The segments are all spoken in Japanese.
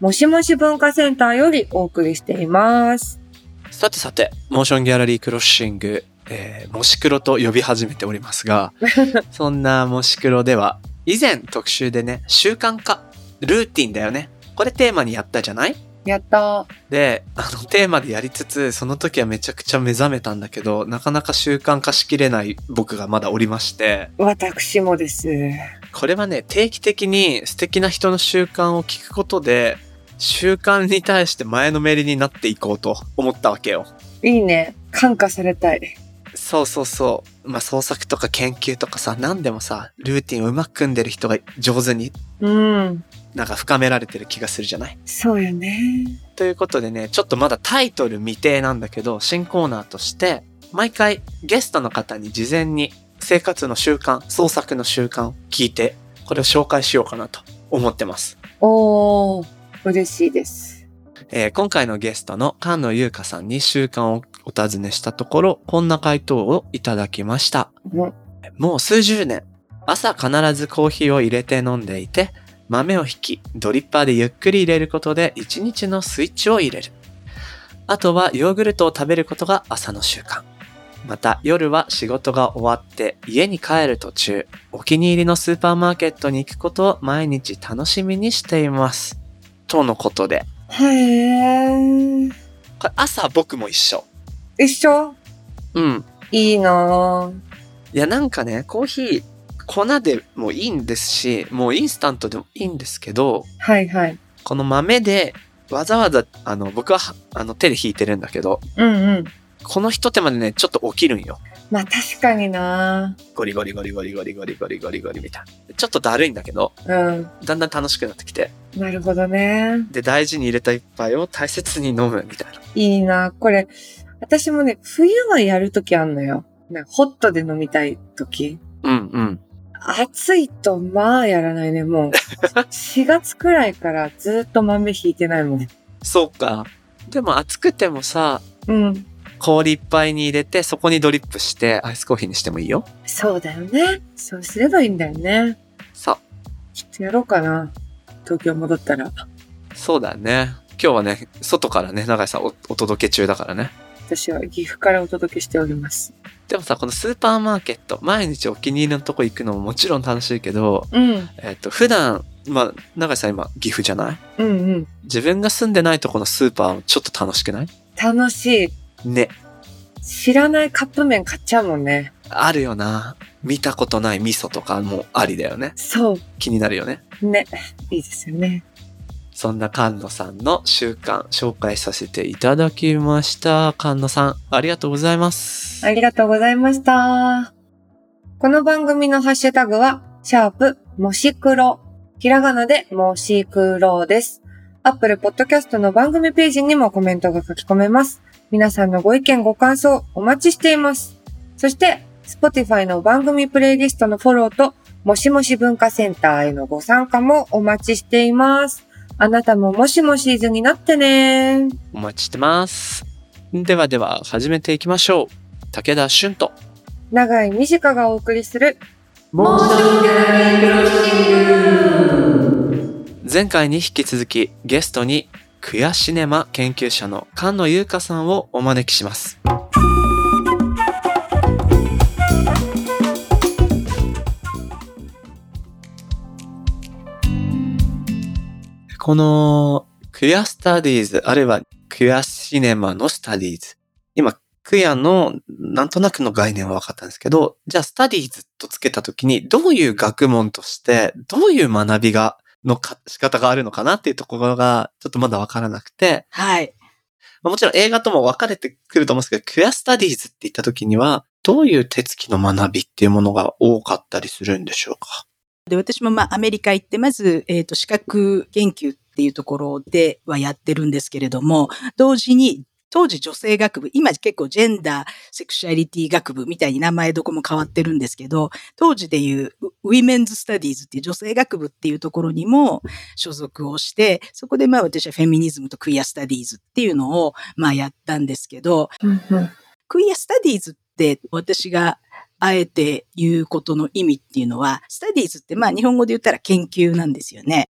もしもし文化センターよりお送りしています。さてさて、モーションギャラリークロッシング、えー、もし黒と呼び始めておりますが、そんなもし黒では、以前特集でね、習慣化、ルーティンだよね。これテーマにやったじゃない？やったで、あのテーマでやりつつ、その時はめちゃくちゃ目覚めたんだけど、なかなか習慣化しきれない僕がまだおりまして、私もです。これはね、定期的に素敵な人の習慣を聞くことで、習慣に対して前のめりになっていこうと思ったわけよ。いいね。感化されたい。そうそうそう。まあ、創作とか研究とかさ、何でもさ、ルーティンをうまく組んでる人が上手にうん。なんか深められてる気がするじゃない？そうよね。ということでね、ちょっとまだタイトル未定なんだけど、新コーナーとして、毎回ゲストの方に事前に生活の習慣、創作の習慣を聞いて、これを紹介しようかなと思ってます。おー、嬉しいです。えー今回のゲストの菅野優香さんに習慣をお尋ねしたところ、こんな回答をいただきました。うんもう数十年、朝必ずコーヒーを入れて飲んでいて、豆を引き、ドリッパーでゆっくり入れることで一日のスイッチを入れる。あとはヨーグルトを食べることが朝の習慣。また夜は仕事が終わって家に帰る途中、お気に入りのスーパーマーケットに行くことを毎日楽しみにしています。とのことで。へー。これ朝僕も一緒。一緒？うん。いいなぁ。いやなんかね、コーヒー、粉でもいいんですし、もうインスタントでもいいんですけど、はいはい。この豆でわざわざ、あの、僕ははあの手で引いてるんだけど、うんうん。この一手間でね、ちょっと起きるんよ。まあ確かになゴリゴリゴリゴリゴリゴリゴリゴリゴリみたいな。ちょっとだるいんだけど、うん。だんだん楽しくなってきて。なるほどね。で、大事に入れた一杯を大切に飲むみたいな。いいなこれ、私もね、冬はやるときあんのよ。なんかホットで飲みたいとき。うんうん。暑いと、まあやらないね、もう。4月くらいからずっと豆引いてないもん。そうか。でも暑くてもさ、うん。氷いっぱいに入れて、そこにドリップして、アイスコーヒーにしてもいいよ。そうだよね。そうすればいいんだよね。さちょっとやろうかな。東京戻ったら。そうだよね。今日はね、外からね、永井さんおお届け中だからね。私は岐阜からお届けしております。でもさ、このスーパーマーケット、毎日お気に入りのとこ行くのももちろん楽しいけど、うん。えっと、普段、まあ、永井さん今、岐阜じゃない？うんうん。自分が住んでないとこのスーパーちょっと楽しくない？楽しい。ね。知らないカップ麺買っちゃうもんね。あるよな。見たことない味噌とかもありだよね。そ気になるよね。う。ね。いいですよね。そんな菅野さんの習慣紹介させていただきました。菅野さん、ありがとうございます。ありがとうございました。この番組のハッシュタグは、シャープ、もし黒。ひらがなでもし黒です。アップルポッドキャストの番組ページにもコメントが書き込めます。皆さんのご意見ご感想お待ちしています。そして、Spotify の番組プレイリストのフォローと、もしもし文化センターへのご参加もお待ちしています。あなたももしもしーずになってねお待ちしてます。ではでは、始めていきましょう。武田俊と。長井美智香がお送りする、前回に引き続きゲストにクヤシネマ研究者の菅野優香さんをお招きします。このクヤスタディーズあるいはクヤシネマのスタディーズ。今、クヤのなんとなくの概念は分かったんですけど、じゃあスタディーズとつけたときにどういう学問としてどういう学びがのか仕方があるのかなっていうところがちょっとまだ分からなくて、はい。まあもちろん映画とも分かれてくると思うんですけど、クヤスタディーズって言ったときにはどういう手つきの学びっていうものが多かったりするんでしょうか？で、私もまあアメリカ行って、まず、えっ、と、資格研究っていうところではやってるんですけれども、同時に当時女性学部、今結構ジェンダー、セクシャリティ学部みたいに名前どこも変わってるんですけど、当時でいうウィメンズスタディーズっていう女性学部っていうところにも所属をして、そこでまあ私はフェミニズムとクイアスタディーズっていうのをまあやったんですけど、クイアスタディーズって私があえて言うことの意味っていうのは、スタディーズってまあ日本語で言ったら研究なんですよね。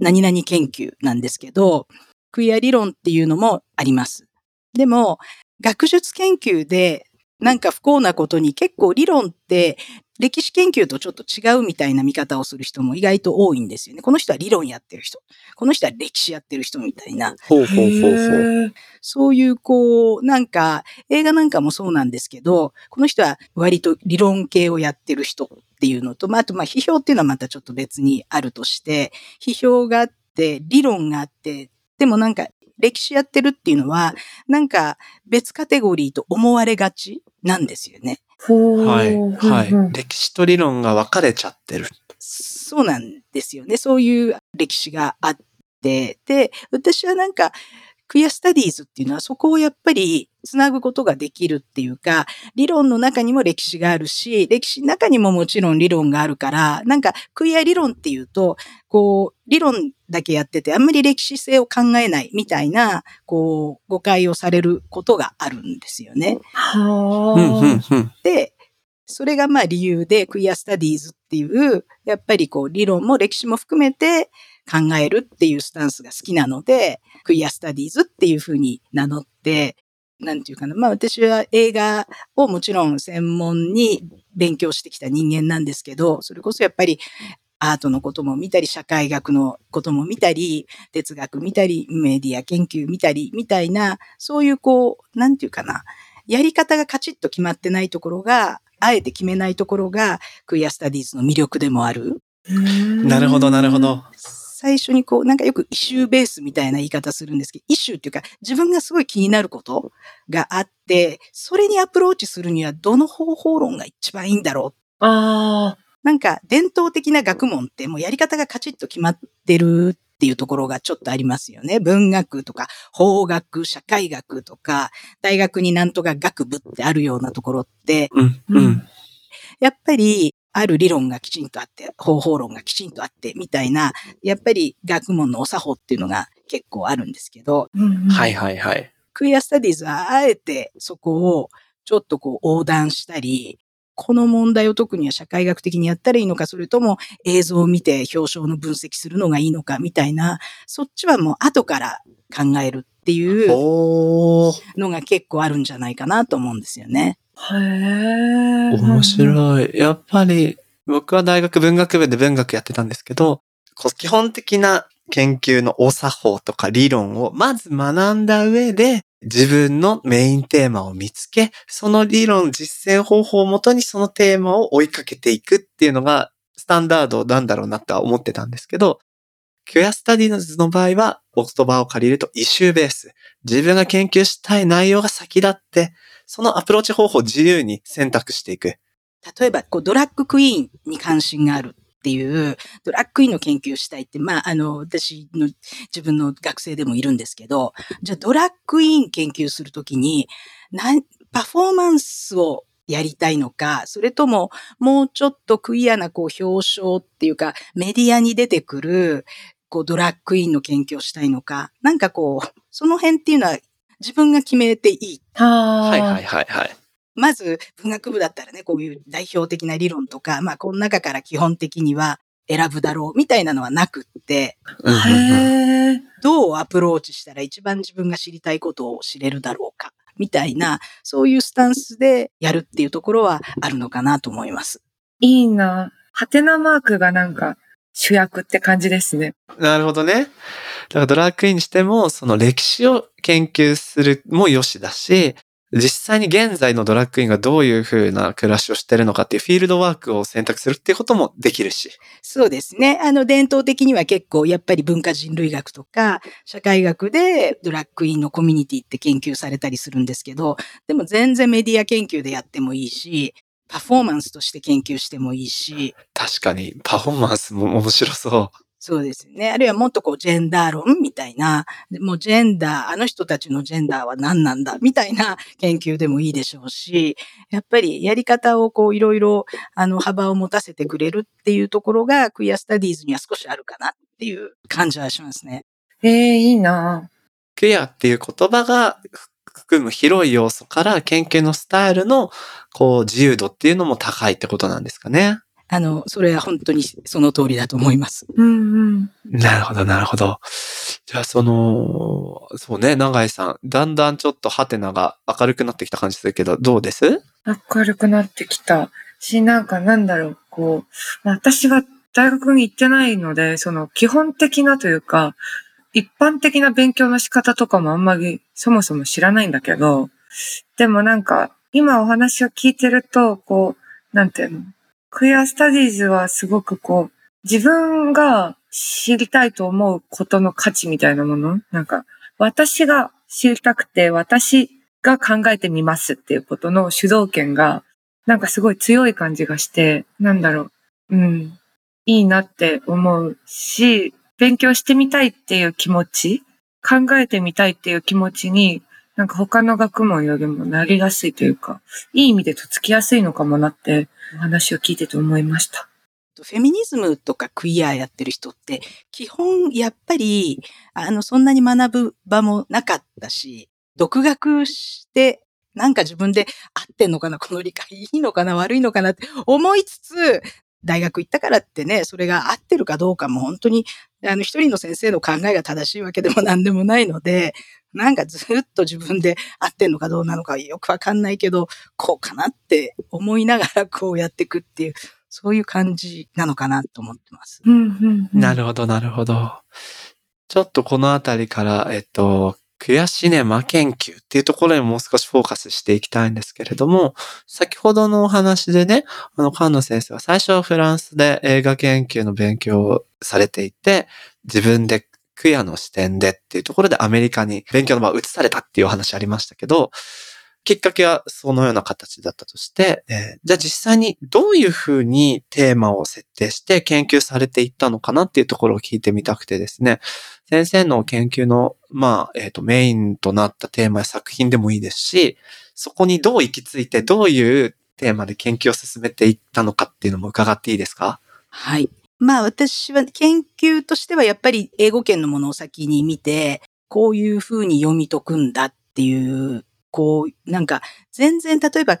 何々研究なんですけど、クイア理論っていうのもあります。でも、学術研究でなんか不幸なことに結構理論って歴史研究とちょっと違うみたいな見方をする人も意外と多いんですよね。この人は理論やってる人。この人は歴史やってる人みたいな。ほうほうほう。そういうこう、なんか映画なんかもそうなんですけど、この人は割と理論系をやってる人っていうのと、まあ、あとまあ批評っていうのはまたちょっと別にあるとして、批評があって、理論があって、でもなんか歴史やってるっていうのは、なんか別カテゴリーと思われがちなんですよね。はい。はい。歴史と理論が分かれちゃってる。そうなんですよね。そういう歴史があって。で、私はなんか、クイアスタディーズっていうのはそこをやっぱりつなぐことができるっていうか、理論の中にも歴史があるし、歴史の中にももちろん理論があるから、なんかクイア理論っていうと、こう、理論だけやっててあんまり歴史性を考えないみたいな、こう、誤解をされることがあるんですよね。で、それがまあ理由でクイアスタディーズっていう、やっぱりこう理論も歴史も含めて考えるっていうスタンスが好きなので、クイアスタディーズっていうふうに名乗って、なんていうかな。まあ私は映画をもちろん専門に勉強してきた人間なんですけど、それこそやっぱりアートのことも見たり、社会学のことも見たり、哲学見たり、メディア研究見たり、みたいな、そういうこう、なんていうかな。やり方がカチッと決まってないところが、あえて決めないところが、クイアスタディーズの魅力でもある。なるほど、なるほど。最初にこう、なんかよくイシューベースみたいな言い方するんですけど、イシューっていうか、自分がすごい気になることがあって、それにアプローチするにはどの方法論が一番いいんだろう。ああ。なんか伝統的な学問ってもうやり方がカチッと決まってるっていうところがちょっとありますよね。文学とか法学、社会学とか、大学になんとか学部ってあるようなところって、うんうん、やっぱりある理論がきちんとあって、方法論がきちんとあって、みたいな、やっぱり学問のお作法っていうのが結構あるんですけど、はいはいはい。クイアスタディーズはあえてそこをちょっとこう横断したり、この問題を特には社会学的にやったらいいのか、それとも映像を見て表彰の分析するのがいいのかみたいな、そっちはもう後から考えるっていうのが結構あるんじゃないかなと思うんですよね。へえ。面白い。やっぱり、僕は大学文学部で文学やってたんですけど、基本的な研究のお作法とか理論をまず学んだ上で、自分のメインテーマを見つけ、その理論実践方法をもとにそのテーマを追いかけていくっていうのがスタンダードなんだろうなとは思ってたんですけど、クイアスタディーズの場合は、お言葉を借りるとイシューベース。自分が研究したい内容が先立って、そのアプローチ方法を自由に選択していく。例えば、こう、ドラッグクイーンに関心があるっていう、ドラッグクイーンの研究したいって、まあ、あの、私の自分の学生でもいるんですけど、じゃあドラッグクイーン研究するときに、パフォーマンスをやりたいのか、それとももうちょっとクイアなこう表彰っていうかメディアに出てくるこうドラッグクイーンの研究をしたいのか、なんかこう、その辺っていうのは自分が決めていい。はいはいはいはい。まず文学部だったらね、こういう代表的な理論とか、まあこの中から基本的には選ぶだろうみたいなのはなくって、どうアプローチしたら一番自分が知りたいことを知れるだろうか、みたいな、そういうスタンスでやるっていうところはあるのかなと思います。いいな。ハテナマークがなんか主役って感じですね。なるほどね。だからドラッグインにしても、その歴史を研究するも良しだし、実際に現在のドラッグインがどういうふうな暮らしをしてるのかっていうフィールドワークを選択するっていうこともできるし。そうですね。あの、伝統的には結構やっぱり文化人類学とか社会学でドラッグインのコミュニティって研究されたりするんですけど、でも全然メディア研究でやってもいいし、パフォーマンスとして研究してもいいし。確かに、パフォーマンスも面白そう。そうですね。あるいはもっとこう、ジェンダー論みたいな、もうジェンダー、あの人たちのジェンダーは何なんだみたいな研究でもいいでしょうし、やっぱりやり方をこう、いろいろ、あの、幅を持たせてくれるっていうところが、クイアスタディーズには少しあるかなっていう感じはしますね。ええいいなクイアっていう言葉が含む広い要素から研究のスタイルのこう自由度っていうのも高いってことなんですかね。あの、それは本当にその通りだと思います。うんうん。なるほど、なるほど。じゃあ、その、そうね、長井さん、だんだんちょっとハテナが明るくなってきた感じするけど、どうです？明るくなってきたし、なんかなんだろう、こう、まあ私は大学に行ってないので、その基本的なというか、一般的な勉強の仕方とかもあんまりそもそも知らないんだけど、でもなんか今お話を聞いてると、こう、なんていうの、クエアスタディーズはすごくこう、自分が知りたいと思うことの価値みたいなもの？なんか、私が知りたくて、私が考えてみますっていうことの主導権が、なんかすごい強い感じがして、なんだろう、うん、いいなって思うし、勉強してみたいっていう気持ち、考えてみたいっていう気持ちに、なんか他の学問よりもなりやすいというか、いい意味でとつきやすいのかもなって、お話を聞いてて思いました。フェミニズムとかクイアやってる人って、基本やっぱり、あの、そんなに学ぶ場もなかったし、独学して、なんか自分で合ってんのかなこの理解いいのかな悪いのかなって思いつつ、大学行ったからってね、それが合ってるかどうかも本当に、あの、一人の先生の考えが正しいわけでも何でもないので、なんかずっと自分で合ってんのかどうなのかよくわかんないけど、こうかなって思いながらこうやっていくっていう、そういう感じなのかなと思ってます。うんうん、うん。なるほど、なるほど。ちょっとこのあたりから、えっと、クエアシネマ研究っていうところにもう少しフォーカスしていきたいんですけれども、先ほどのお話でね、あの、菅野先生は最初はフランスで映画研究の勉強をされていて、自分でクヤの視点でっていうところでアメリカに勉強の場を移されたっていうお話ありましたけど、きっかけはそのような形だったとして、えーじゃあ実際にどういうふうにテーマを設定して研究されていったのかなっていうところを聞いてみたくてですね、先生の研究の、まあ、えっ、と、メインとなったテーマや作品でもいいですし、そこにどう行き着いてどういうテーマで研究を進めていったのかっていうのも伺っていいですか？はい。まあ私は研究としてはやっぱり英語圏のものを先に見て、こういうふうに読み解くんだっていう、こう、なんか全然例えば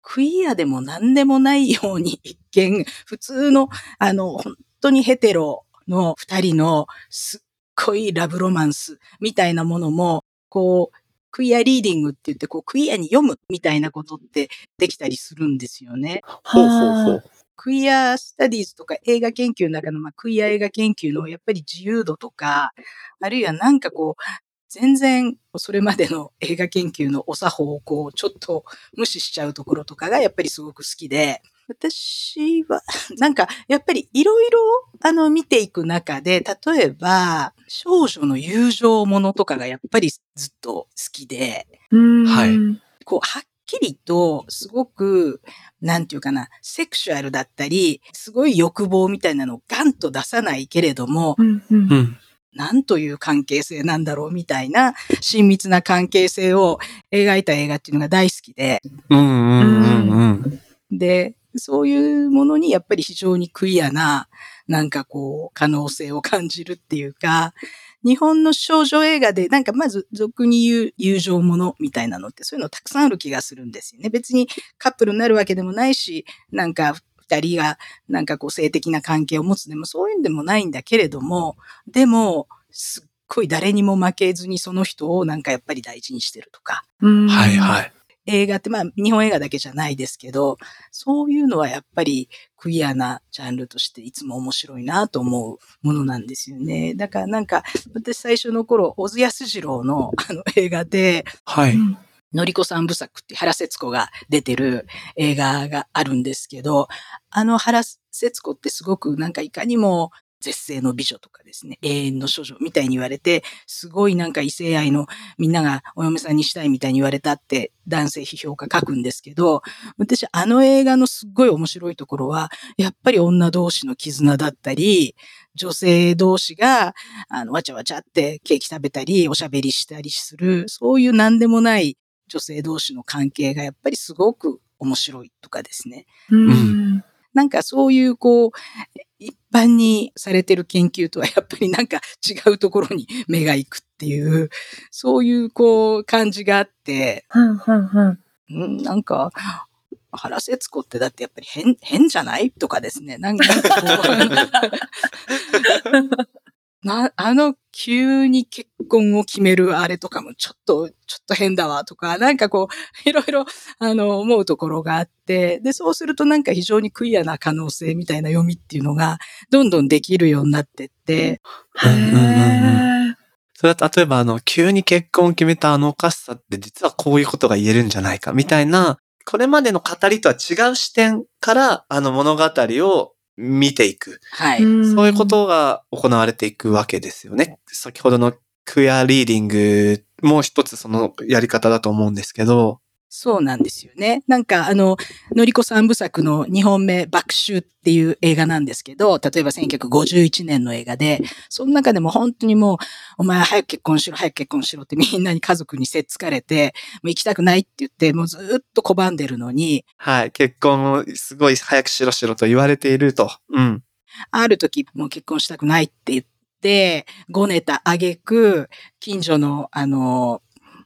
クイアでも何でもないように一見普通のあの本当にヘテロの二人のすっごいラブロマンスみたいなものも、こう、クイアリーディングって言って、こう、クイアに読むみたいなことってできたりするんですよね。ほうほうほう。クイアスタディーズとか映画研究の中の、まあ、クイア映画研究のやっぱり自由度とか、あるいはなんかこう、全然それまでの映画研究のお作法をこう、ちょっと無視しちゃうところとかがやっぱりすごく好きで、私は、なんか、やっぱりいろいろ、あの、見ていく中で、例えば、少女の友情ものとかがやっぱりずっと好きで、うん。はい。こう、はっきりと、すごく、なんていうかな、セクシュアルだったり、すごい欲望みたいなのをガンと出さないけれども、うんうん。うん。なんという関係性なんだろうみたいな、親密な関係性を描いた映画っていうのが大好きで。で、そういうものにやっぱり非常にクイアな、なんかこう、可能性を感じるっていうか、日本の少女映画で、なんかまず俗に言う友情ものみたいなのってそういうのたくさんある気がするんですよね。別にカップルになるわけでもないし、なんか二人がなんかこう性的な関係を持つでもそういうんでもないんだけれども、でも、すっごい誰にも負けずにその人をなんかやっぱり大事にしてるとか、うんはいはい。映画って、まあ、日本映画だけじゃないですけど、そういうのはやっぱりクイアなジャンルとしていつも面白いなと思うものなんですよね。だからなんか、私最初の頃、小津安二郎のあの映画で、はい。うんのりこさん部作って原節子が出てる映画があるんですけど、あの原節子ってすごくなんかいかにも絶世の美女とかですね、永遠の処女みたいに言われて、すごいなんか異性愛のみんながお嫁さんにしたいみたいに言われたって男性批評家書くんですけど、私あの映画のすっごい面白いところは、やっぱり女同士の絆だったり、女性同士が、あの、わちゃわちゃってケーキ食べたり、おしゃべりしたりする、そういう何でもない女性同士の関係がやっぱりすごく面白いとかですね。うん。なんかそういうこう、一般にされてる研究とはやっぱりなんか違うところに目が行くっていう、そういうこう感じがあって、はんはんはん。うん、なんか、原節子ってだってやっぱり変、変じゃない？とかですね。なんかこう な、あの、急に結婚を決めるあれとかもちょっと、ちょっと変だわとか、なんかこう、いろいろ、あの、思うところがあって、で、そうするとなんか非常にクイアな可能性みたいな読みっていうのが、どんどんできるようになってって、へー。それは例えばあの、急に結婚を決めたあのおかしさって実はこういうことが言えるんじゃないかみたいな、これまでの語りとは違う視点からあの物語を見ていく。はい。そういうことが行われていくわけですよね。先ほどのクエアリーディングも一つそのやり方だと思うんですけど。そうなんですよね。なんか、あの、のりこ三部作の2本目、爆臭っていう映画なんですけど、例えば1951年の映画で、その中でも本当にもう、お前早く結婚しろ、早く結婚しろってみんなに家族にせっつかれて、もう行きたくないって言って、もうずっと拒んでるのに、はい。結婚をすごい早くしろしろと言われていると。うん。ある時もう結婚したくないって言って、ごねた挙句、近所の、あの、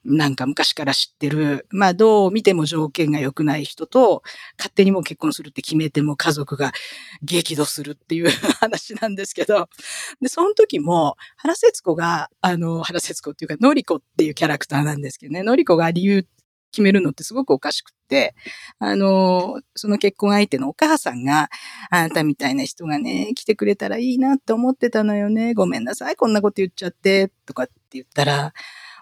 なんか昔から知ってる、まあどう見ても条件が良くない人と、勝手にもう結婚するって決めても家族が激怒するっていう 話なんですけど、で、その時も、原節子が、あの、原節子っていうか、のりこっていうキャラクターなんですけどね、のりこが理由決めるのってすごくおかしくって、あの、その結婚相手のお母さんが、あなたみたいな人がね、来てくれたらいいなって思ってたのよね。ごめんなさい、こんなこと言っちゃって、とかって言ったら、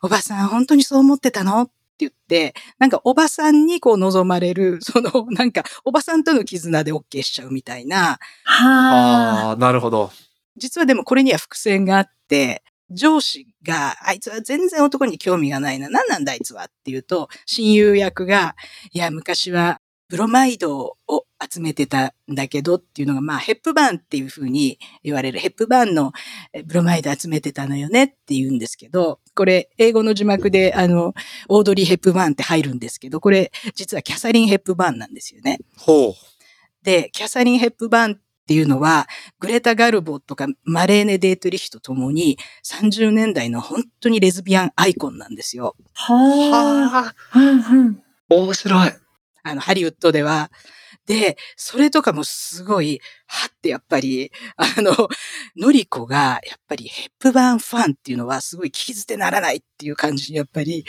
おばさん本当にそう思ってたの？って言って、なんかおばさんにこう望まれる、その、なんかおばさんとの絆で OK しちゃうみたいな、はあ。なるほど。実はでもこれには伏線があって、上司が、あいつは全然男に興味がないな。何なんだあいつはっていうと、親友役が、いや、昔はブロマイドを集めてたんだけどっていうのが、まあ、ヘップバーンっていうふうに言われる。ヘップバーンのえブロマイド集めてたのよねって言うんですけど、これ、英語の字幕で、あの、オードリー・ヘップバーンって入るんですけど、これ、実はキャサリン・ヘップバーンなんですよね。ほう。で、キャサリン・ヘップバーンっていうのは、グレタ・ガルボとかマレーネ・デートリヒとともに、30年代の本当にレズビアンアイコンなんですよ。はあ。はあ、うんうん。面白い。あの、ハリウッドでは。で、それとかもすごい、はってやっぱり、あの、ノリコが、やっぱりヘップバーンファンっていうのはすごい聞き捨てならないっていう感じに、やっぱり、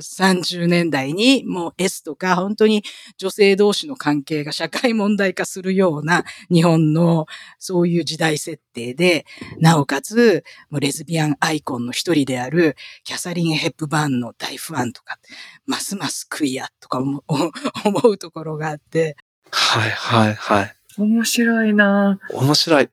30年代にもう S とか本当に女性同士の関係が社会問題化するような日本のそういう時代設定で、なおかつレズビアンアイコンの一人であるキャサリン・ヘップバーンの大ファンとか、ますますクイアとか 思うところがあって、はいはいはい。面白いな面白い。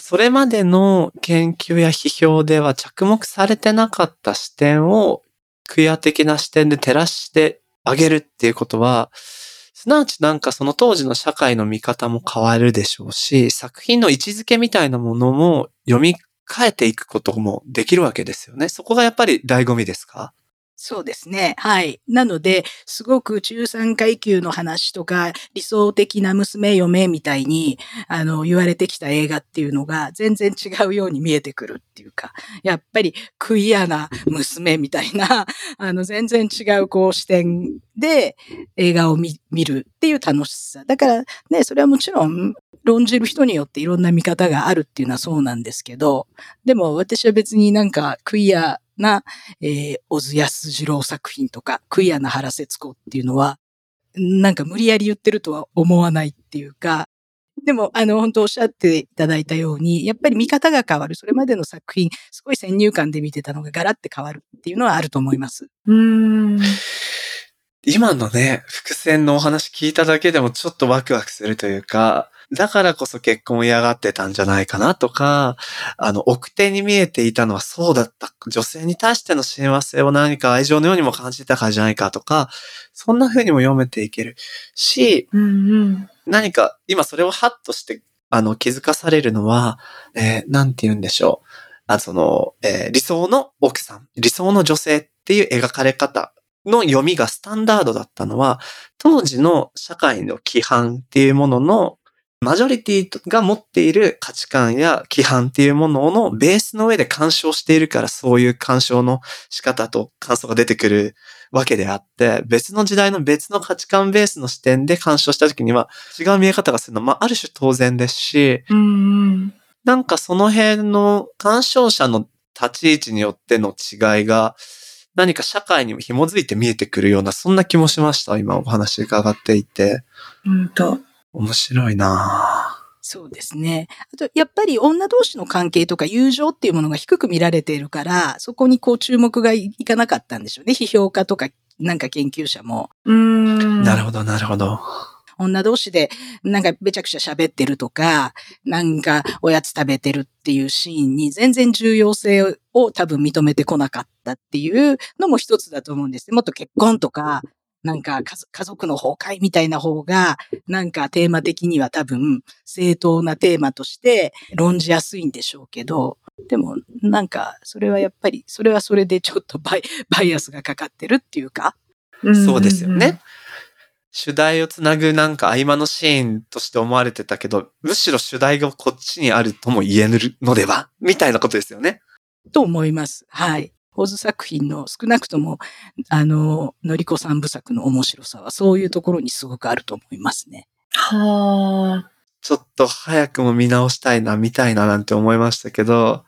それまでの研究や批評では着目されてなかった視点をクイア的な視点で照らしてあげるっていうことは、すなわちなんかその当時の社会の見方も変わるでしょうし、作品の位置づけみたいなものも読み替えていくこともできるわけですよね。そこがやっぱり醍醐味ですか？そうですね。はい。なので、すごく中産階級の話とか、理想的な娘嫁みたいに、あの、言われてきた映画っていうのが全然違うように見えてくるっていうか、やっぱりクイアな娘みたいな、あの、全然違うこう視点で映画を見見るっていう楽しさ。だからね、それはもちろん、論じる人によっていろんな見方があるっていうのはそうなんですけど、でも私は別になんかクイアな、えー、小津安二郎作品とか、クイアな原節子っていうのは、なんか無理やり言ってるとは思わないっていうか、でも、あの、本当おっしゃっていただいたように、やっぱり見方が変わる。それまでの作品、すごい先入観で見てたのがガラって変わるっていうのはあると思います。うーん。今のね、伏線のお話聞いただけでもちょっとワクワクするというか、だからこそ結婚を嫌がってたんじゃないかなとか、あの、奥手に見えていたのはそうだった。女性に対しての親和性を何か愛情のようにも感じたからじゃないかとか、そんな風にも読めていけるし、うんうん。何か今それをハッとしてあの、気づかされるのは、えーなんて言うんでしょう。あその、えー理想の奥さん、理想の女性っていう描かれ方の読みがスタンダードだったのは、当時の社会の規範っていうものの、マジョリティが持っている価値観や規範っていうもののベースの上で干渉しているからそういう干渉の仕方と感想が出てくるわけであって、別の時代の別の価値観ベースの視点で干渉した時には違う見え方がするのは、まあ、ある種当然ですし、うんうん。なんかその辺の干渉者の立ち位置によっての違いが何か社会にも紐づいて見えてくるような、そんな気もしました。今お話伺っていて。ほんと。面白いなそうですね。あと、やっぱり女同士の関係とか友情っていうものが低く見られているから、そこにこう注目がいいかなかったんでしょうね。批評家とか、なんか研究者も。うーん。なるほど、なるほど。女同士でなんかべちゃくちゃ喋ってるとか、なんかおやつ食べてるっていうシーンに全然重要性を多分認めてこなかったっていうのも一つだと思うんです。もっと結婚とか、なんか家族家族の崩壊みたいな方が、なんかテーマ的には多分正当なテーマとして論じやすいんでしょうけど、でもなんかそれはやっぱり、それはそれでちょっとバイバイアスがかかってるっていうか、そうですよね。。主題をつなぐなんか合間のシーンとして思われてたけど、むしろ主題がこっちにあるとも言えるのでは？みたいなことですよね。と思います。はい。ホズ作品の少なくとも、あの、のりこ三部作の面白さはそういうところにすごくあると思いますね。はあ。ちょっと早くも見直したいな、見たいななんて思いましたけど、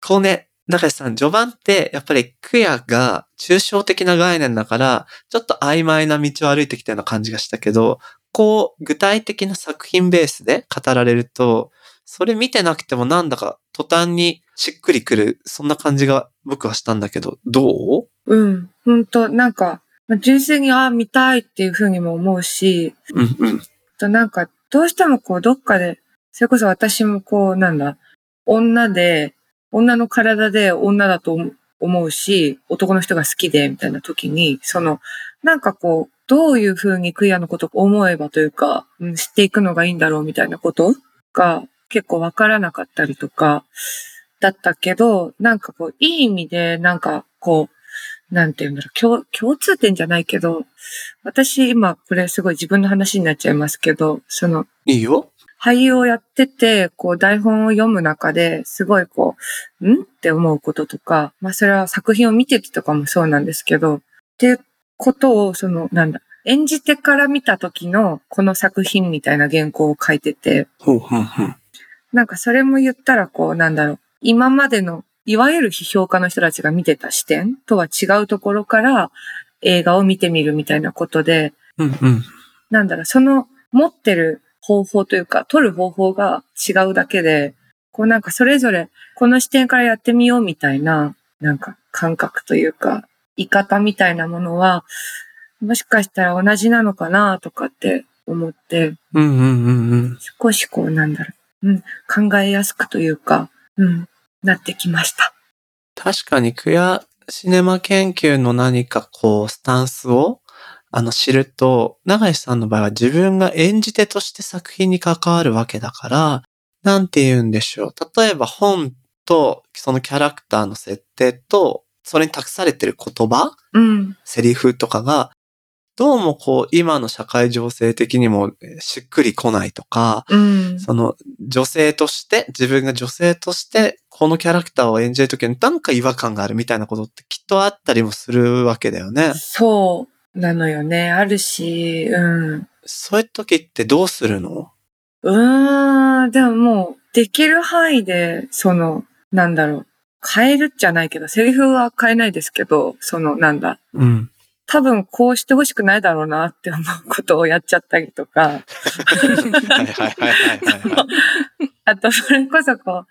こうね、中井さん、序盤ってやっぱりクヤが抽象的な概念だから、ちょっと曖昧な道を歩いてきたような感じがしたけど、こう、具体的な作品ベースで語られると、それ見てなくてもなんだか途端にしっくりくる、そんな感じが僕はしたんだけど、どう？うん。ほんと、なんか、まあ純粋に、ああ、見たいっていうふうにも思うし、うんうん。となんか、どうしてもこう、どっかで、それこそ私もこう、なんだ、女で、女の体で女だと思思うし、男の人が好きで、みたいな時に、その、なんかこう、どういうふうにクイアのことを思えばというか、うん知っていくのがいいんだろうみたいなことが結構わからなかったりとか、だったけど、なんかこう、いい意味で、なんかこう、なんていうんだろう、共共通点じゃないけど、私今これすごい自分の話になっちゃいますけど、そのいいよ。俳優をやってて、こう台本を読む中で、すごいこう、ん？って思うこととか、まあそれは作品を見ててとかもそうなんですけど、っていうことを、その、なんだ、演じてから見た時のこの作品みたいな原稿を書いてて、ほうほうほう。なんかそれも言ったらこう、なんだろう、今までの、いわゆる批評家の人たちが見てた視点とは違うところから映画を見てみるみたいなことで、うんうん。なんだろう、その持ってる方法というか、取る方法が違うだけで、こうなんかそれぞれこの視点からやってみようみたいな、なんか感覚というか、言い方みたいなものは、もしかしたら同じなのかなとかって思って、うんうんうんうん。少しこうなんだろう、うん、考えやすくというか、うん、なってきました。確かにクヤシネマ研究の何かこう、スタンスを、あの、知ると、長井さんの場合は自分が演じ手として作品に関わるわけだから、なんて言うんでしょう。例えば本と、そのキャラクターの設定と、それに託されてる言葉うん、セリフとかが、どうもこう、今の社会情勢的にもえーしっくりこないとか、うん、その女性として、自分が女性として、このキャラクターを演じるときになんか違和感があるみたいなことってきっとあったりもするわけだよね。そうなのよね。あるし、うん。そういう時ってどうするの？うーん、でももう、できる範囲で、その、なんだろう、変えるじゃないけど、セリフは変えないですけど、その、なんだ、うん。多分こうしてほしくないだろうなって思うことをやっちゃったりとか、はいはいはいはいはい。あと、それこそこう、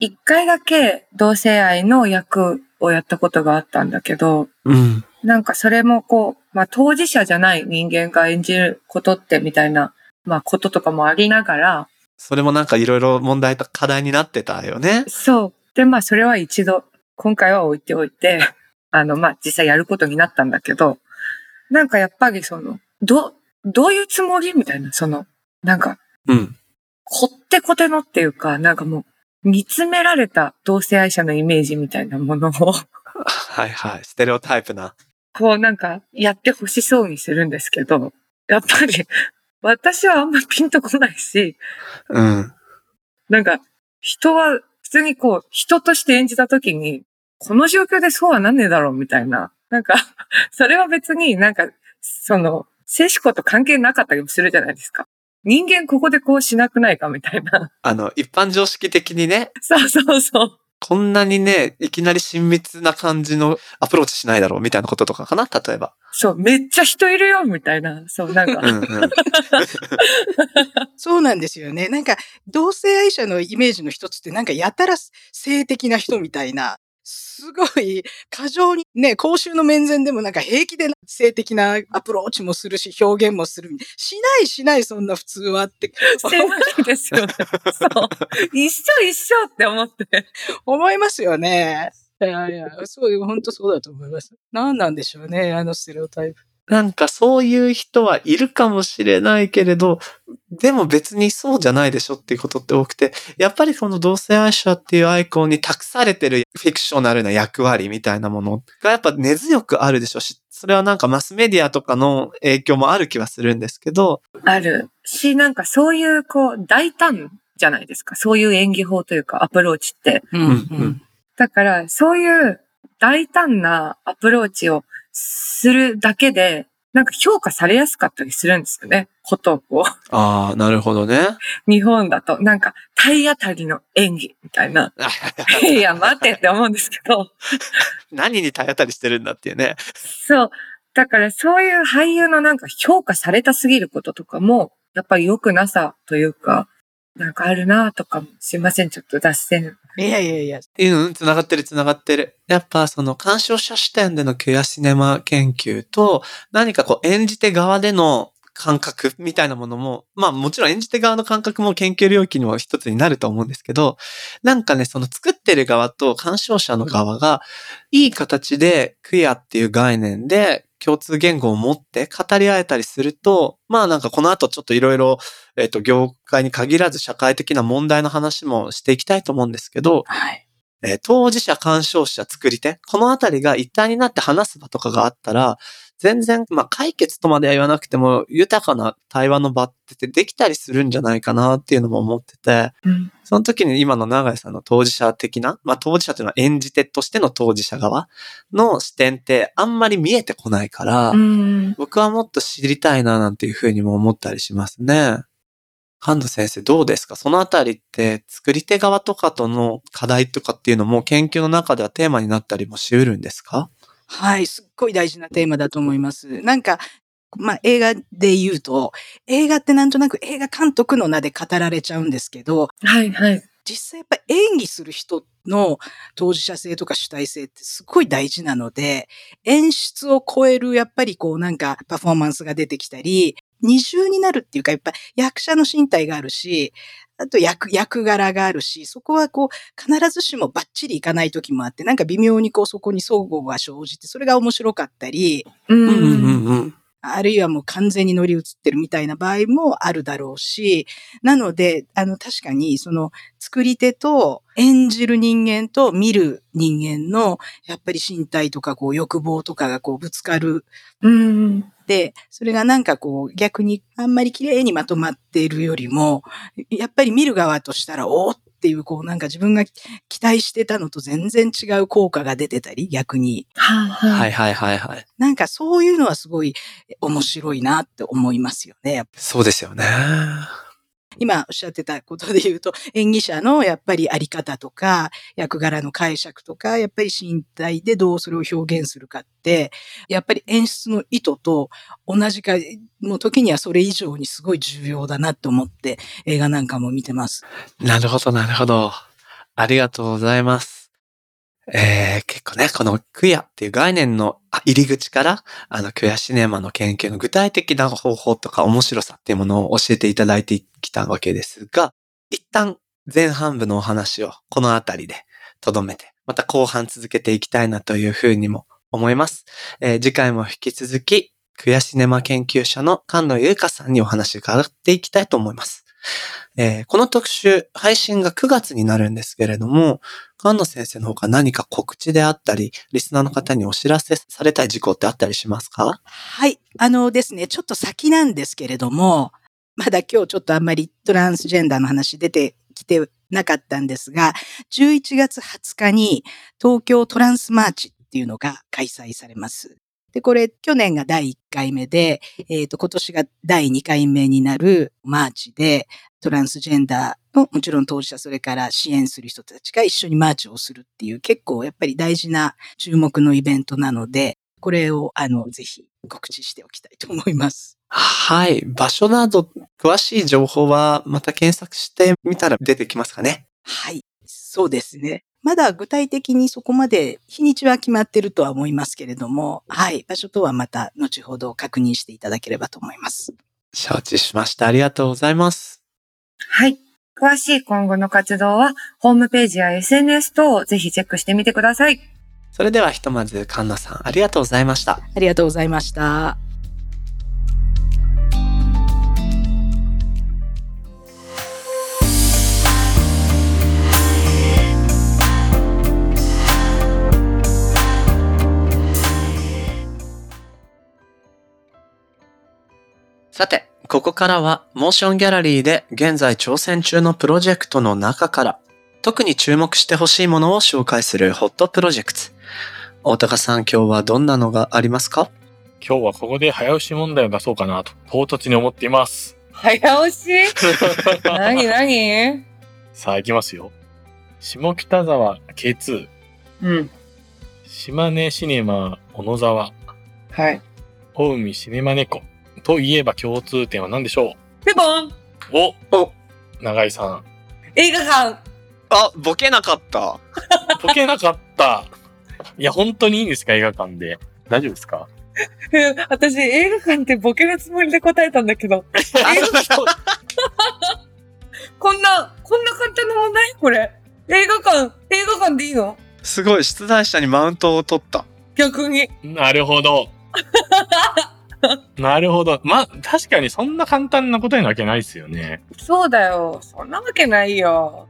一回だけ同性愛の役をやったことがあったんだけど、うん。なんかそれもこう、まあ当事者じゃない人間が演じることってみたいな、まあこととかもありながら、それもなんかいろいろ問題と課題になってたよね。そう。で、まあそれは一度、今回は置いておいて、あの、まあ実際やることになったんだけど、なんかやっぱりその、ど、どういうつもりみたいな、その、なんか、うん。こってこてのっていうか、なんかもう、煮詰められた同性愛者のイメージみたいなものを、はいはい。ステレオタイプな。こうなんか、やってほしそうにするんですけど、やっぱり、私はあんまピンとこないし、うん。なんか、人は、普通にこう、人として演じたときに、この状況でそうはなんねえだろうみたいな。なんか、それは別になんか、その、性思考と関係なかったりもするじゃないですか。人間ここでこうしなくないかみたいな。あの、一般常識的にね、そうそうそう。こんなにね、いきなり親密な感じのアプローチしないだろうみたいなこととかかな？例えば。そう、めっちゃ人いるよみたいな。そう、なんかう。んうん。そうなんですよね。なんか、同性愛者のイメージの一つって、なんかやたら性的な人みたいな、すごい過剰にね、公衆の面前でもなんか平気で性的なアプローチもするし、表現もする。しないしない、そんな普通はってしてないですよね。そう。一緒一緒って思って。思いますよね。いやいや、そう、本当そうだと思います。何なんでしょうね、あのステレオタイプ。なんかそういう人はいるかもしれないけれど、でも別にそうじゃないでしょっていうことって多くて、やっぱりこの同性愛者っていうアイコンに託されてるフィクショナルな役割みたいなものがやっぱ根強くあるでしょうし、それはなんかマスメディアとかの影響もある気はするんですけど、あるし、なんかそういう、こう、大胆じゃないですか。そういう演技法というか、アプローチって。うんうんだから、そういう大胆なアプローチをするだけで、なんか評価されやすかったりするんですよね。ことをこああ、なるほどね。う、日本だと、なんか体当たりの演技みたいな。いや、待てって思うんですけど。何に体当たりしてるんだっていうね。そう。だからそういう俳優のなんか評価されたすぎることとかも、やっぱり良くなさというか、なんかあるなとかも、すいません、ちょっと脱線。いやいやいや。うん、繋がってる繋がってる。やっぱその鑑賞者視点でのキュアシネマ研究と、何かこう演じ手側での感覚みたいなものも、まあもちろん演じ手側の感覚も研究領域にも一つになると思うんですけど、なんかね、その作ってる側と鑑賞者の側が、いい形でクイアっていう概念で共通言語を持って語り合えたりすると、まあなんかこの後ちょっといろいろ、えっ、と、業界に限らず社会的な問題の話もしていきたいと思うんですけど、はい。えー当事者、鑑賞者、作り手、このあたりが一体になって話す場とかがあったら、全然、まあ、解決とまでは言わなくても、豊かな対話の場ってできたりするんじゃないかなっていうのも思ってて、うん。その時に今の長井さんの当事者的な、まあ、当事者というのは演じ手としての当事者側の視点ってあんまり見えてこないから、うん。僕はもっと知りたいななんていうふうにも思ったりしますね。神田先生どうですか？そのあたりって作り手側とかとの課題とかっていうのも研究の中ではテーマになったりもし得るんですか？はい、すっごい大事なテーマだと思います。なんか、まあ、映画で言うと、映画ってなんとなく映画監督の名で語られちゃうんですけど、はい、はい。実際やっぱ演技する人の当事者性とか主体性ってすごい大事なので、演出を超えるやっぱりこうなんかパフォーマンスが出てきたり、二重になるっていうか、やっぱ役者の身体があるし、あと役、役柄があるし、そこはこう、必ずしもバッチリいかない時もあって、なんか微妙にこうそこに相互が生じて、それが面白かったり、うん。うんうんうん。あるいはもう完全に乗り移ってるみたいな場合もあるだろうし、なので、あの確かにその作り手と演じる人間と見る人間のやっぱり身体とかこう欲望とかがこうぶつかるうん。で、それがなんかこう逆にあんまり綺麗にまとまっているよりも、やっぱり見る側としたら、おーっていうこうなんか自分が期待してたのと全然違う効果が出てたり、逆に。はあ、は。はいいはいはいはい。なんかそういうのはすごい面白いなって思いますよね。そうですよね。今おっしゃってたことで言うと、演技者のやっぱりあり方とか、役柄の解釈とか、やっぱり身体でどうそれを表現するかって、やっぱり演出の意図と同じか、もう時にはそれ以上にすごい重要だなと思って映画なんかも見てます。なるほどなるほど。ありがとうございます。えー、結構ね、このクイアっていう概念の入り口から、あの、クイアシネマの研究の具体的な方法とか面白さっていうものを教えていただいてきたわけですが、一旦前半部のお話をこのあたりで留めて、また後半続けていきたいなというふうにも思います。えー次回も引き続き、クイアシネマ研究者の菅野優香さんにお話伺っていきたいと思います。えーこの特集、配信が9月になるんですけれども、菅野先生の方が何か告知であったり、リスナーの方にお知らせされたい事項ってあったりしますか？はい。あのですね、ちょっと先なんですけれども、まだ今日ちょっとあんまりトランスジェンダーの話出てきてなかったんですが、11月20日に東京トランスマーチっていうのが開催されます。で、これ去年が第1回目で、えっ、と、今年が第2回目になるマーチで、トランスジェンダーのもちろん当事者、それから支援する人たちが一緒にマーチをするっていう結構やっぱり大事な注目のイベントなので、これをあの、ぜひ告知しておきたいと思います。はい。場所など、詳しい情報はまた検索してみたら出てきますかね。はい。そうですね。まだ具体的にそこまで日にちは決まってるとは思いますけれども、はい。場所とはまた後ほど確認していただければと思います。承知しました。ありがとうございます。はい。詳しい今後の活動は、ホームページや SNS 等をぜひチェックしてみてください。それではひとまず、カンナさん、ありがとうございました。ありがとうございました。さて、ここからは、モーションギャラリーで現在挑戦中のプロジェクトの中から、特に注目してほしいものを紹介するホットプロジェクト。大高さん、今日はどんなのがありますか？今日はここで早押し問題を出そうかなと、唐突に思っています。早押し？なになにさあ行きますよ。下北沢 K2、うん。島根シネマ小野沢、はい。大海シネマ猫といえば共通点は何でしょピボンうおお長井さん。映画館あ、ボケなかった。解けなかった。いや、本当にいいんですか？映画館で。大丈夫ですか？え 私、映画館ってボケのつもりで答えたんだけど、こんな、こんな簡単な問題？これ。映画館、映画館でいいの？すごい、出題者にマウントを取った。逆に。なるほど。なるほど。まあ、確かにそんな簡単な答えなわけないですよね。そうだよ。そんなわけないよ。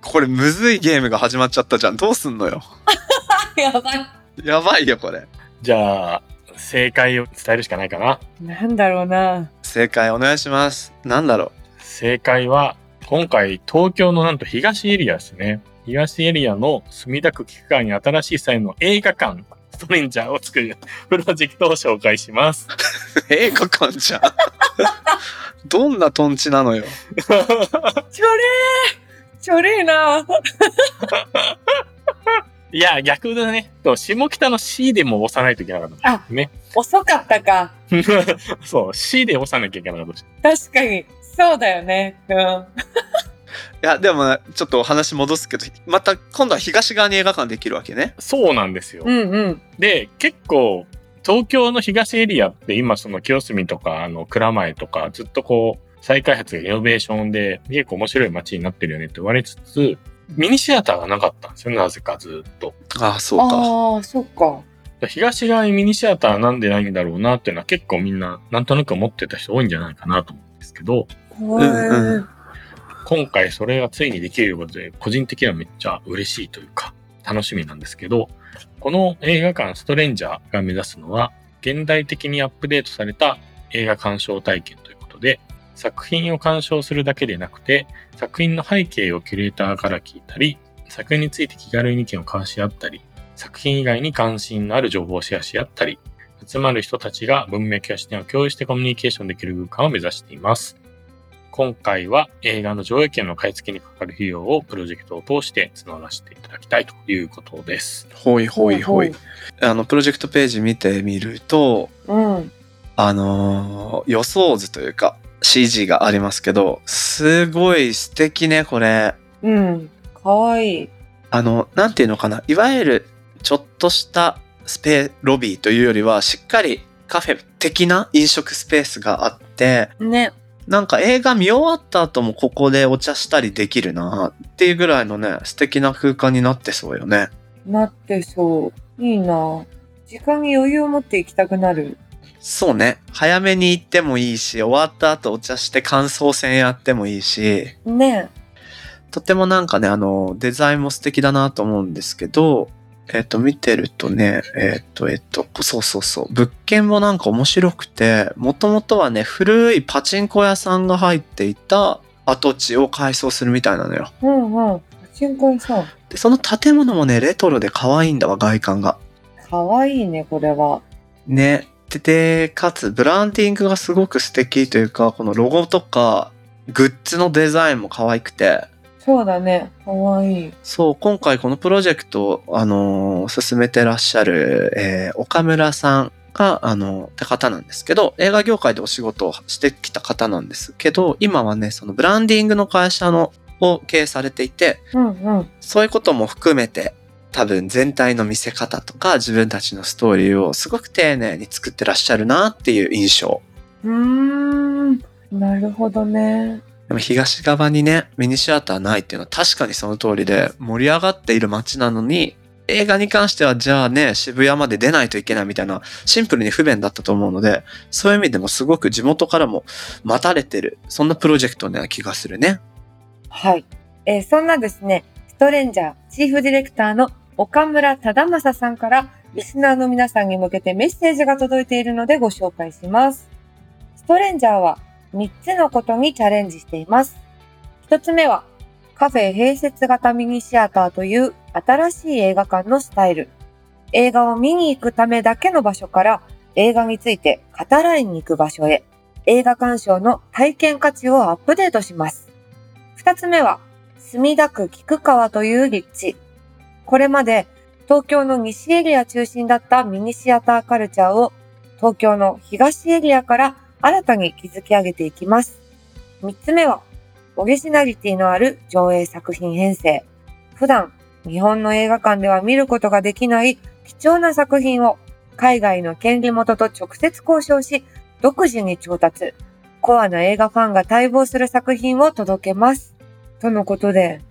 これ、むずいゲームが始まっちゃったじゃん。どうすんのよ。やばい。やばいよ、これ。じゃあ、正解を伝えるしかないかな。なんだろうな。正解お願いします。なんだろ正解は、今回東京のなんと東エリアですね。東エリアの墨田区菊川に新しい際の映画館、ストレンジャーを作るプロジェクトを紹介します。う。映画館じゃん。どんなトンチなのよ。ちょれーちょれーな。いや、逆だね。と下北の C でも押さないといけなかった。あね。遅かったか。そう、C で押さなきゃいけなかった。確かに。そうだよね。うん。いや、でもね、ちょっとお話戻すけど、また今度は東側に映画館できるわけね。そうなんですよ。うんうん。で、結構、東京の東エリアって今その清澄とか、あの、蔵前とか、ずっとこう、再開発がイノベーションで、結構面白い街になってるよねって言われつつ、ミニシアターがなかったんですよ、なぜかずっと。ああ、そうか。ああ、そっか。東側にミニシアターなんでないんだろうなっていうのは結構みんな、なんとなく思ってた人多いんじゃないかなと思うんですけど、うんうん今回それがついにできることで、個人的にはめっちゃ嬉しいというか、楽しみなんですけど、この映画館ストレンジャーが目指すのは、現代的にアップデートされた映画鑑賞体験ということで、作品を鑑賞するだけでなくて、作品の背景をキュレーターから聞いたり、作品について気軽に意見を交わし合ったり、作品以外に関心のある情報をシェアし合ったり、集まる人たちが文脈や視点を共有してコミュニケーションできる空間を目指しています。今回は映画の上映権の買い付けにかかる費用をプロジェクトを通して募らせていただきたいということです。ほいほいほい。あの、プロジェクトページ見てみると、うん。あのー予想図というか CG がありますけど、すごい素敵ね、これ。うん。かわいい。あの、なんていうのかな。いわゆるちょっとしたスペロビーというよりは、しっかりカフェ的な飲食スペースがあって、ね。なんか映画見終わった後もここでお茶したりできるなっていうぐらいのね、素敵な空間になってそうよね。なってそう。いいな。時間に余裕を持って行きたくなる。そうね。早めに行ってもいいし、終わった後お茶して感想戦やってもいいし、ねとてもなんかね、あの、デザインも素敵だなと思うんですけど、えっ、と、見てるとね、えっ、と、えっ、と、そうそうそう。物件もなんか面白くて、もともとはね、古いパチンコ屋さんが入っていた跡地を改装するみたいなのよ。うんうん。パチンコ屋さん。で、その建物もね、レトロで可愛いんだわ、外観が。かわいいね、これは。ね。で、で、かつ、ブランディングがすごく素敵というか、このロゴとか、グッズのデザインも可愛くて、そうだね。かわいい。そう、今回このプロジェクトを、あのー進めてらっしゃる、えー岡村さんが、あの、って方なんですけど、映画業界でお仕事をしてきた方なんですけど、今はね、そのブランディングの会社の、を経営されていて、うんうん。そういうことも含めて、多分全体の見せ方とか自分たちのストーリーをすごく丁寧に作ってらっしゃるなっていう印象。うーん。なるほどね。でも東側にね、ミニシアターないっていうのは確かにその通りで盛り上がっている街なのに、映画に関してはじゃあね、渋谷まで出ないといけないみたいなシンプルに不便だったと思うので、そういう意味でもすごく地元からも待たれてる、そんなプロジェクトな気がするね。はい。えーそんなですね、ストレンジャーチーフディレクターの岡村忠正さんからリスナーの皆さんに向けてメッセージが届いているのでご紹介します。ストレンジャーは3つのことにチャレンジしています。1つ目はカフェ併設型ミニシアターという新しい映画館のスタイル。映画を見に行くためだけの場所から映画について語らいに行く場所へ映画鑑賞の体験価値をアップデートします。二つ目は、墨田区菊川という立地。これまで東京の西エリア中心だったミニシアターカルチャーを東京の東エリアから新たに築き上げていきます。三つ目は、オリジナリティのある上映作品編成。普段、日本の映画館では見ることができない貴重な作品を海外の権利元と直接交渉し、独自に調達。コアな映画ファンが待望する作品を届けます。とのことで、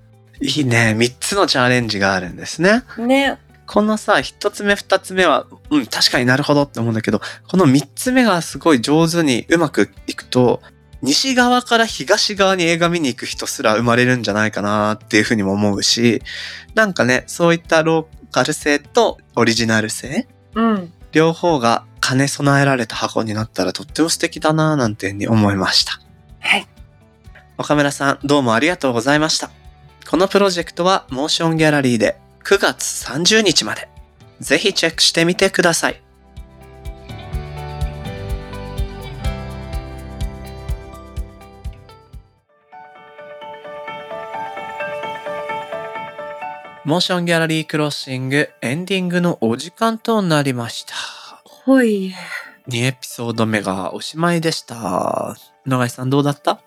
いいね。3つのチャレンジがあるんですね。ね、このさ、1つ目、2つ目は、うん、確かになるほどって思うんだけど、この3つ目がすごい上手にうまくいくと、西側から東側に映画見に行く人すら生まれるんじゃないかなっていうふうにも思うし、なんかね、そういったローカル性とオリジナル性、うん。両方が兼ね備えられた箱になったらとっても素敵だななんていうふうに思いました。はい。岡村さん、どうもありがとうございました。このプロジェクトはモーションギャラリーで9月30日まで。ぜひチェックしてみてください。モーションギャラリークロッシングエンディングのお時間となりました。ほい。2エピソード目がおしまいでした。野井さんどうだった？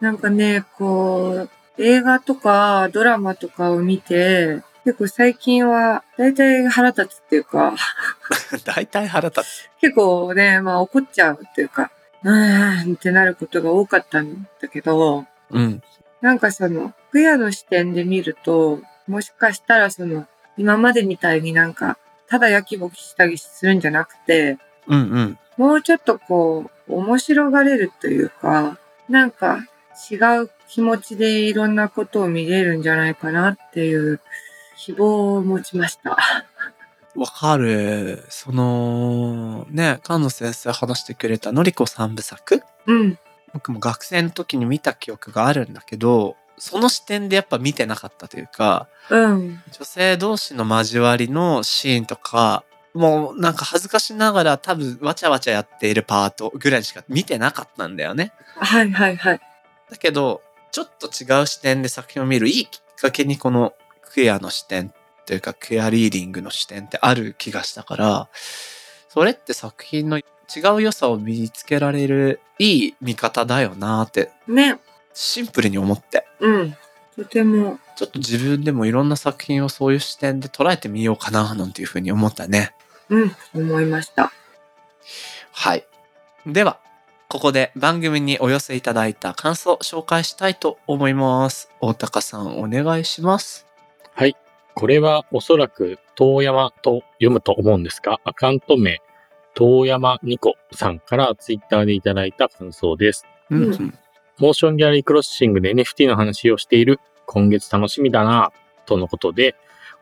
なんかね、こう、映画とかドラマとかを見て、結構最近は、だいたい腹立つっていうか、大体腹立つ。結構ね、まあ怒っちゃうっていうか、うーんってなることが多かったんだけど、うん。なんかその、クヤの視点で見ると、もしかしたらその、今までみたいになんか、ただ焼きぼきしたりするんじゃなくて、うんうん。もうちょっとこう、面白がれるというか、なんか違う気持ちでいろんなことを見れるんじゃないかなっていう希望を持ちました。わかる。その、ね、菅野先生話してくれたのりこ三部作うん。僕も学生の時に見た記憶があるんだけど、その視点でやっぱ見てなかったというか、うん。女性同士の交わりのシーンとか、もうなんか恥ずかしながら多分わちゃわちゃやっているパートぐらいしか見てなかったんだよね。はいはいはい。だけど、ちょっと違う視点で作品を見るいいきっかけにこのクエアの視点というかクエアリーディングの視点ってある気がしたから、それって作品の違う良さを見つけられるいい見方だよなってね。シンプルに思って。うん。とても、ちょっと自分でもいろんな作品をそういう視点で捉えてみようかななんていうふうに思ったね。うん、思いました。はい。では、ここで番組にお寄せいただいた感想を紹介したいと思います。大高さんお願いします。これはおそらく遠山と読むと思うんですが、アカウント名、遠山ニコさんからツイッターでいただいた感想です。うんううん。モーションギャラリークロッシングで NFT の話をしている今月楽しみだな、とのことで、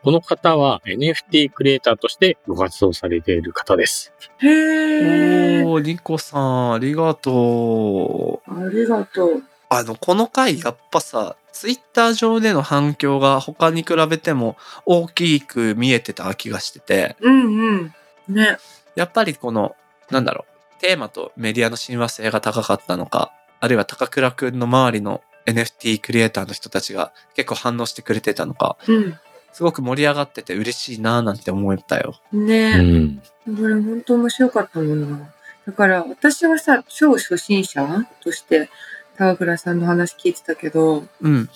この方は NFT クリエイターとしてご活動されている方です。へー。おー、ニコさん、ありがとう。ありがとう。あの、この回、やっぱさ、ツイッター上での反響が他に比べても大きく見えてた気がしてて、うんうん。ね。やっぱりこの、なんだろう、テーマとメディアの親和性が高かったのか、あるいは高倉くんの周りの NFT クリエイターの人たちが結構反応してくれてたのか、うん。すごく盛り上がってて嬉しいなーなんて思ったよ。うね。ん。これ本当面白かったもんな。だから私はさ、超初心者として高倉さんの話聞いてたけど、うん。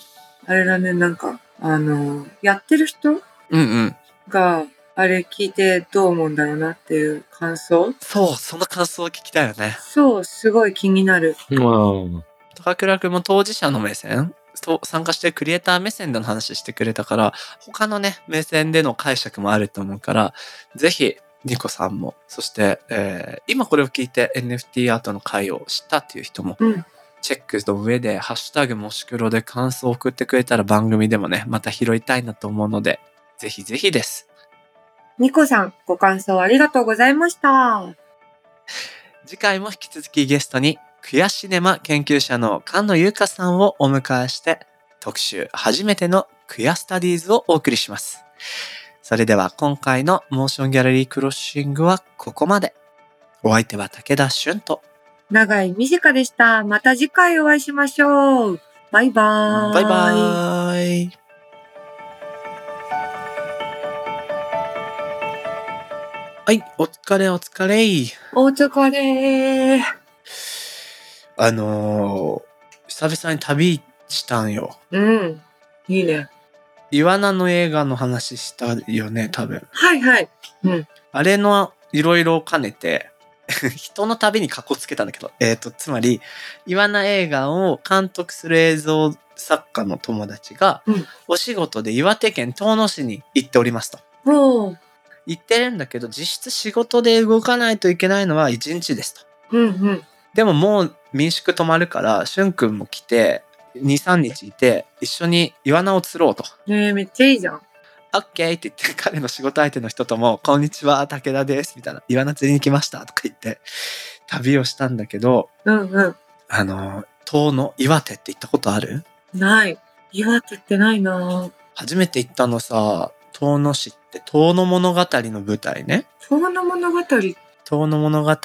あれだね、なんか、あの、やってる人うんうん。が、あれ聞いてどう思うんだろうなっていう感想そう、その感想を聞きたいよね。そう、すごい気になる。まあ、高倉くんも当事者の目線？と参加してるクリエイター目線での話してくれたから、他のね、目線での解釈もあると思うから、ぜひ、ニコさんも、そして、えー今これを聞いて NFT アートの回を知ったっていう人も、うんチェックの上で、ハッシュタグもし黒で感想を送ってくれたら番組でもね、また拾いたいなと思うので、ぜひぜひです。ニコさん、ご感想ありがとうございました。次回も引き続きゲストに、クヤシネマ研究者の菅野優香さんをお迎えして、特集初めてのクヤスタディーズをお送りします。それでは今回のモーションギャラリークロッシングはここまで。お相手は武田俊と、長井美佳でした。また次回お会いしましょう。バイバーイ。バイバーイ。はい、お疲れお疲れ。お疲れー。あのー久々に旅したんよ。うん。いいね。イワナの映画の話したよね、多分。はいはい。あれのいろいろを兼ねて、人の旅にかっこつけたんだけど、えっ、と、つまり、イワナ映画を監督する映像作家の友達が、うんお仕事で岩手県遠野市に行っておりますと。行ってるんだけど、実質仕事で動かないといけないのは1日ですと。うんうん。でももう民宿泊まるから、しゅんくんも来て、2、3日いて、一緒にイワナを釣ろうと。ねえ、めっちゃいいじゃん。オッケーって言って、彼の仕事相手の人とも、こんにちは、武田です、みたいな、イワナ釣りに来ました、とか言って、旅をしたんだけど、うんうあの、遠野、岩手って行ったことある？ん。ない。岩手ってないなぁ。初めて行ったのさ、遠野市って、遠野物語の舞台ね。遠野物語。遠野物語っ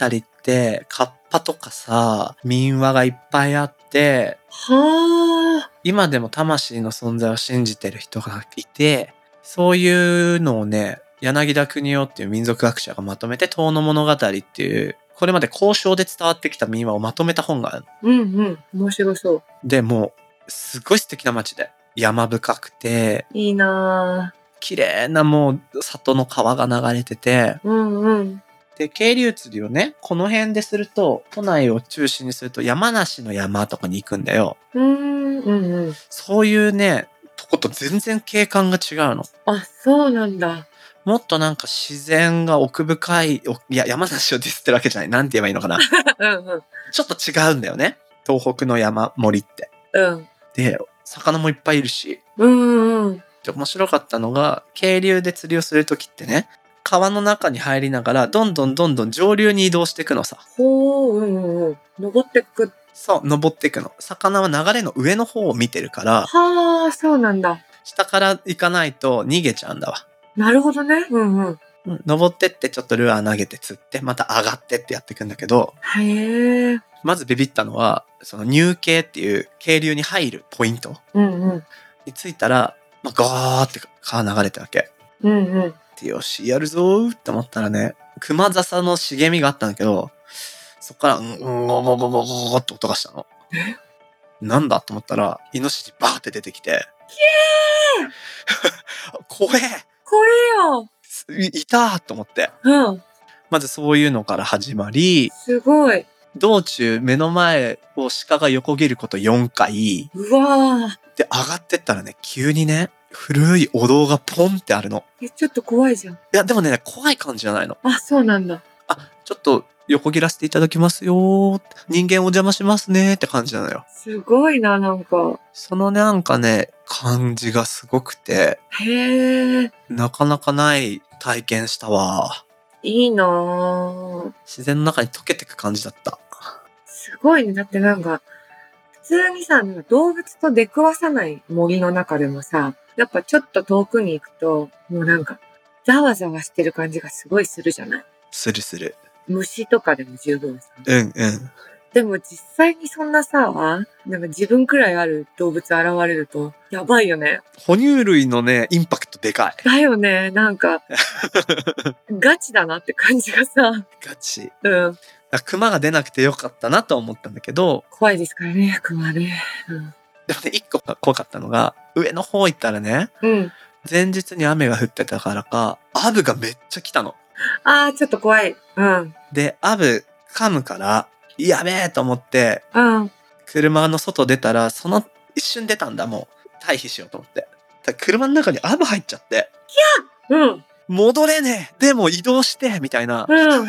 て、カッパとかさ、民話がいっぱいあって、はあ。今でも魂の存在を信じてる人がいて、そういうのをね、柳田国夫っていう民族学者がまとめて、遠野物語っていう、これまで交渉で伝わってきた民話をまとめた本がある。うんうん。面白そう。で、もう、すごい素敵な街で。山深くて、いいな綺麗なもう里の川が流れてて、ぁ。うんうん。で、渓流釣りをね、この辺ですると、都内を中心にすると山梨の山とかに行くんだよ。うーん、うんうん。そういうね、とこと全然景観が違うの。あ、そうなんだ。もっとなんか自然が奥深い、おいや、山梨をディスってるわけじゃない。なんて言えばいいのかな。うんうん。ちょっと違うんだよね。東北の山森って。うん。で、魚もいっぱいいるし。うんうん。で、面白かったのが、渓流で釣りをするときってね、川の中に入りながら、どんどんどんどん上流に移動していくのさ。ほう、うんうんうん。登ってく。そう、登っていくの。魚は流れの上の方を見てるから、はあ、そうなんだ。下から行かないと逃げちゃうんだわ。なるほどね。うんうん。うん登ってってちょっとルアー投げて釣って、また上がってってやっていくんだけど、へえ。まずビビったのは、その入渓っていう渓流に入るポイントうんうん。に着いたら、まあ、ガーって川流れたわけ。うんうん。で、よし、やるぞーって思ったらね、熊笹の茂みがあったんだけど、そこから、うん、ん、ゴゴゴゴゴゴって音がしたの。なんだと思ったら、イノシシバーって出てきて、怖えこれよ。いいたと思って。うん。まずそういうのから始まり、すごい。道中目の前を鹿が横切ること4回、うわーで、上がってったらね、急にね、古いお堂がポンってあるの。え、ちょっと怖いじゃん。いや、でもね、怖い感じじゃないの。あ、そうなんだ。あ、ちょっと横切らせていただきますよ。人間お邪魔しますねって感じなのよ。すごいな、なんか。そのなんかね、感じがすごくて、へえ、なかなかない体験したわ。いいなぁ。自然の中に溶けてく感じだった。すごいね。だってなんか、普通にさ、動物と出くわさない森の中でもさ、やっぱちょっと遠くに行くと、もうなんか、ざわざわしてる感じがすごいするじゃない？するする。虫とかでも十分さ。うんうん。でも実際にそんなさ、なんか自分くらいある動物現れると、やばいよね。哺乳類のね、インパクトでかい。だよね。なんか、ガチだなって感じがさ、ガチ。うん。熊が出なくてよかったなと思ったんだけど、怖いですからね、熊ね。うん。でもね、一個怖かったのが、上の方行ったらね、うん。前日に雨が降ってたからか、アブがめっちゃ来たの。あー、ちょっと怖い。うん。で、アブ噛むから、やべえと思って、うん。車の外出たら、その一瞬出たんだ、もう。退避しようと思って。車の中にアブ入っちゃって、うん。戻れねえでも移動してみたいな。うん。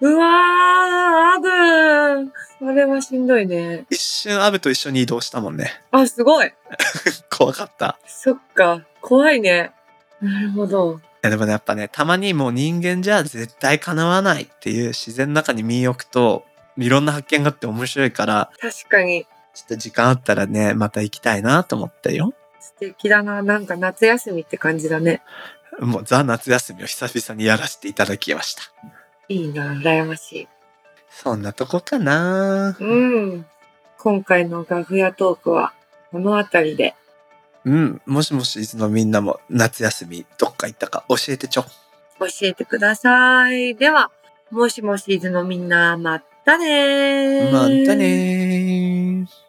うわー、アブそれはしんどいね。一瞬アブと一緒に移動したもんね。あ、すごい。怖かった。そっか。怖いね。なるほど。いやでもね、やっぱね、たまにもう人間じゃ絶対叶わないっていう自然の中に身を置くと、いろんな発見があって面白いから、確かにちょっと時間あったらね、また行きたいなと思ったよ。素敵だな。なんか夏休みって感じだね。もうザ夏休みを久々にやらせていただきました。いいな。羨ましい。そんなとこかなうん。今回のガフヤトークは、この辺りで。うん。もしもし、いつのみんなも夏休みどっか行ったか教えてちょ。教えてください。では、もしもしーずのみんな、まったねー。またねー。